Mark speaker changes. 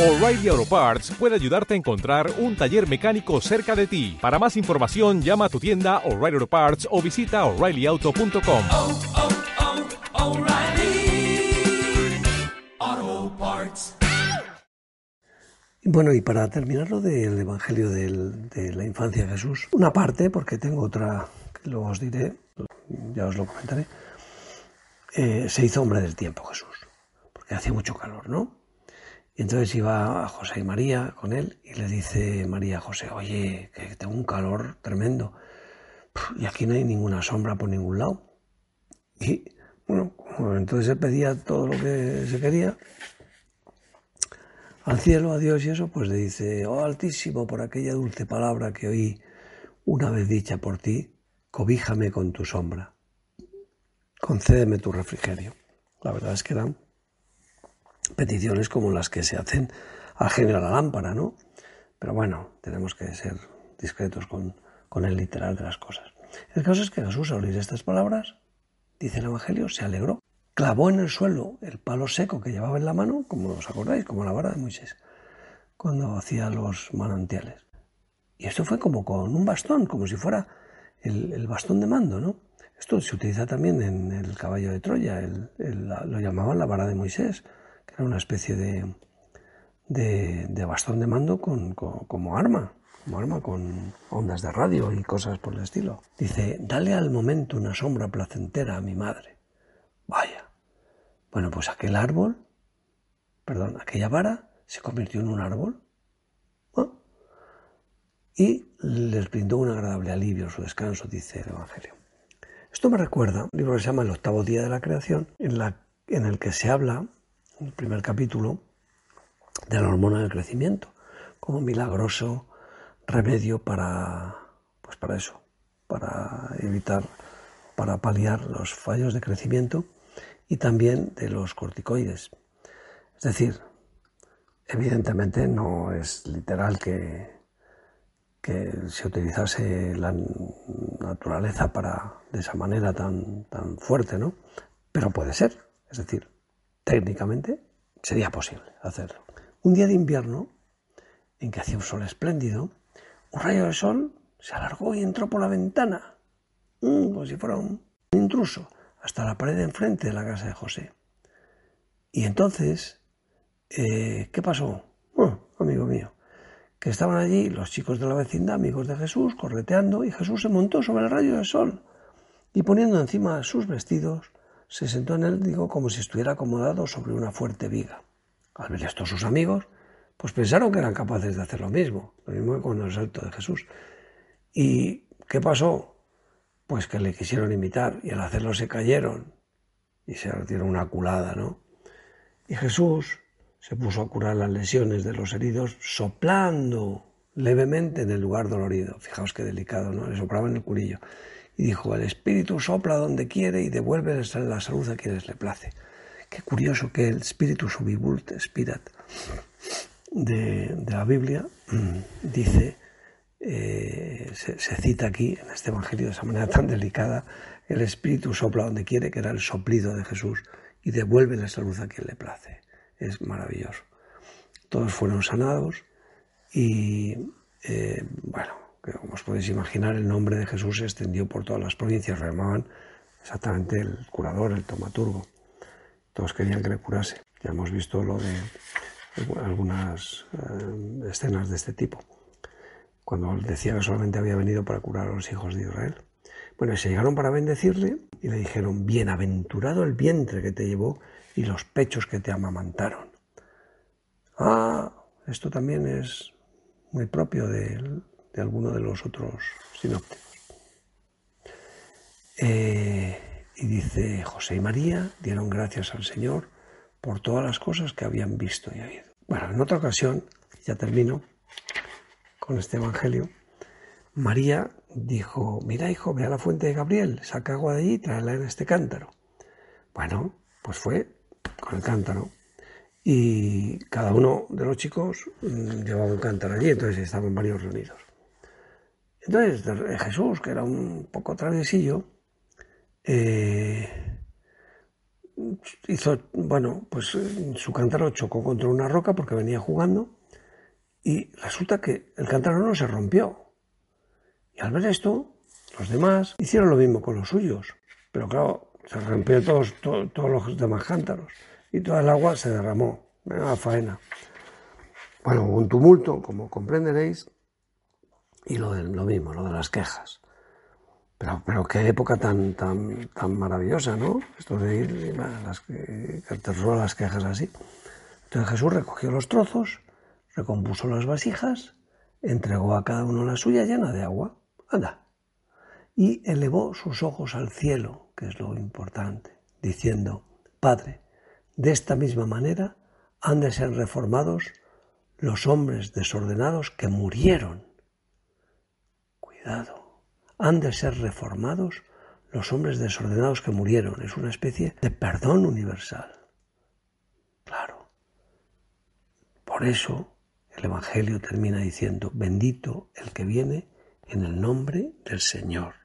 Speaker 1: O'Reilly Auto Parts puede ayudarte a encontrar un taller mecánico cerca de ti. Para más información, llama a tu tienda O'Reilly Auto Parts o visita oreillyauto.com.
Speaker 2: oh, oh, Parts.
Speaker 3: Bueno, y para terminar lo del Evangelio del- de la infancia de Jesús, una parte, porque tengo otra que luego os diré, ya os lo comentaré, eh, se hizo hombre del tiempo Jesús, porque hacía mucho calor, ¿no? Entonces iba a José y María con él y le dice María a José, oye, que tengo un calor tremendo y aquí no hay ninguna sombra por ningún lado. Y bueno, entonces él pedía todo lo que se quería, al cielo, a Dios y eso, pues le dice, oh Altísimo, por aquella dulce palabra que oí una vez dicha por ti, cobíjame con tu sombra, concédeme tu refrigerio. La verdad es que eran peticiones como las que se hacen al genio de la lámpara, ¿no? Pero bueno, tenemos que ser discretos con, el literal de las cosas. El caso es que Jesús, al oír estas palabras, dice el Evangelio, se alegró. Clavó en el suelo el palo seco que llevaba en la mano, como os acordáis, como la vara de Moisés, cuando hacía los manantiales. Y esto fue como con un bastón, como si fuera el, bastón de mando, ¿no? Esto se utiliza también en el caballo de Troya, el- lo llamaban la vara de Moisés, era una especie de, de, bastón de mando con, como arma, como arma con ondas de radio y cosas por el estilo. Dice, dale al momento una sombra placentera a mi madre. Vaya. Bueno, pues aquel árbol, perdón, aquella vara se convirtió en un árbol ¿no? y les brindó un agradable alivio su descanso, dice el Evangelio. Esto me recuerda un libro que se llama El octavo día de la creación, en, el que se habla, el primer capítulo, de la hormona del crecimiento, como milagroso remedio para, pues para eso, para evitar, para paliar los fallos de crecimiento y también de los corticoides. Es decir, evidentemente no es literal que, que se utilizase la naturaleza para de esa manera tan, tan fuerte, ¿no? Pero puede ser, es decir, técnicamente sería posible hacerlo. Un día de invierno, en que hacía un sol espléndido, un rayo de sol se alargó y entró por la ventana, mm, como si fuera un intruso, hasta la pared de enfrente de la casa de José. Y entonces, eh, ¿qué pasó? Amigo mío, que estaban allí los chicos de la vecindad, amigos de Jesús, correteando, y Jesús se montó sobre el rayo del sol y poniendo encima sus vestidos, se sentó en él, digo, como si estuviera acomodado sobre una fuerte viga. Al ver esto sus amigos, pues pensaron que eran capaces de hacer lo mismo, lo mismo que con el salto de Jesús. ¿Y qué pasó? Pues que le quisieron imitar y al hacerlo se cayeron y se dieron una culada, ¿no? Y Jesús se puso a curar las lesiones de los heridos soplando levemente en el lugar dolorido. Fijaos qué delicado, ¿no? Le soplaba en el curillo. Y dijo, el Espíritu sopla donde quiere y devuelve la salud a quienes le place. Qué curioso que el Espíritu Subivult Spirit de, la Biblia mm, dice, eh, se, se cita aquí en este Evangelio de esa manera tan delicada, el Espíritu sopla donde quiere, que era el soplido de Jesús, y devuelve la salud a quien le place. Es maravilloso. Todos fueron sanados y, eh, bueno, que como os podéis imaginar, el nombre de Jesús se extendió por todas las provincias, llamaban exactamente el curador, el tomaturgo. Todos querían que le curase. Ya hemos visto lo de algunas eh, escenas de este tipo, cuando decía que solamente había venido para curar a los hijos de Israel. Bueno, y se llegaron para bendecirle y le dijeron, bienaventurado el vientre que te llevó y los pechos que te amamantaron. Ah, esto también es muy propio de, de alguno de los otros sinópticos. Eh, y dice, José y María dieron gracias al Señor por todas las cosas que habían visto y oído. Bueno, en otra ocasión, ya termino con este Evangelio, María dijo, mira hijo, ve a la fuente de Gabriel, saca agua de allí y tráela en este cántaro. Bueno, pues fue con el cántaro. Y cada uno de los chicos mm, llevaba un cántaro allí, entonces estaban varios reunidos. Entonces Jesús, que era un poco traviesillo, eh, hizo, bueno, pues eh, su cántaro chocó contra una roca porque venía jugando y resulta que el cántaro no se rompió. Y al ver esto, los demás hicieron lo mismo con los suyos. Pero claro, se rompió todos, todos los demás cántaros y toda el agua se derramó. Una faena. Bueno, un tumulto, como comprenderéis, y lo, de, lo mismo, lo de las quejas. Pero, pero qué época tan, tan, tan maravillosa, ¿no? Esto de ir, las, las quejas así. Entonces Jesús recogió los trozos, recompuso las vasijas, entregó a cada uno la suya llena de agua. Anda. Y elevó sus ojos al cielo, que es lo importante, diciendo, Padre, de esta misma manera han de ser reformados los hombres desordenados que murieron. Han de ser reformados los hombres desordenados que murieron. Es una especie de perdón universal. Claro. Por eso el Evangelio termina diciendo, bendito el que viene en el nombre del Señor.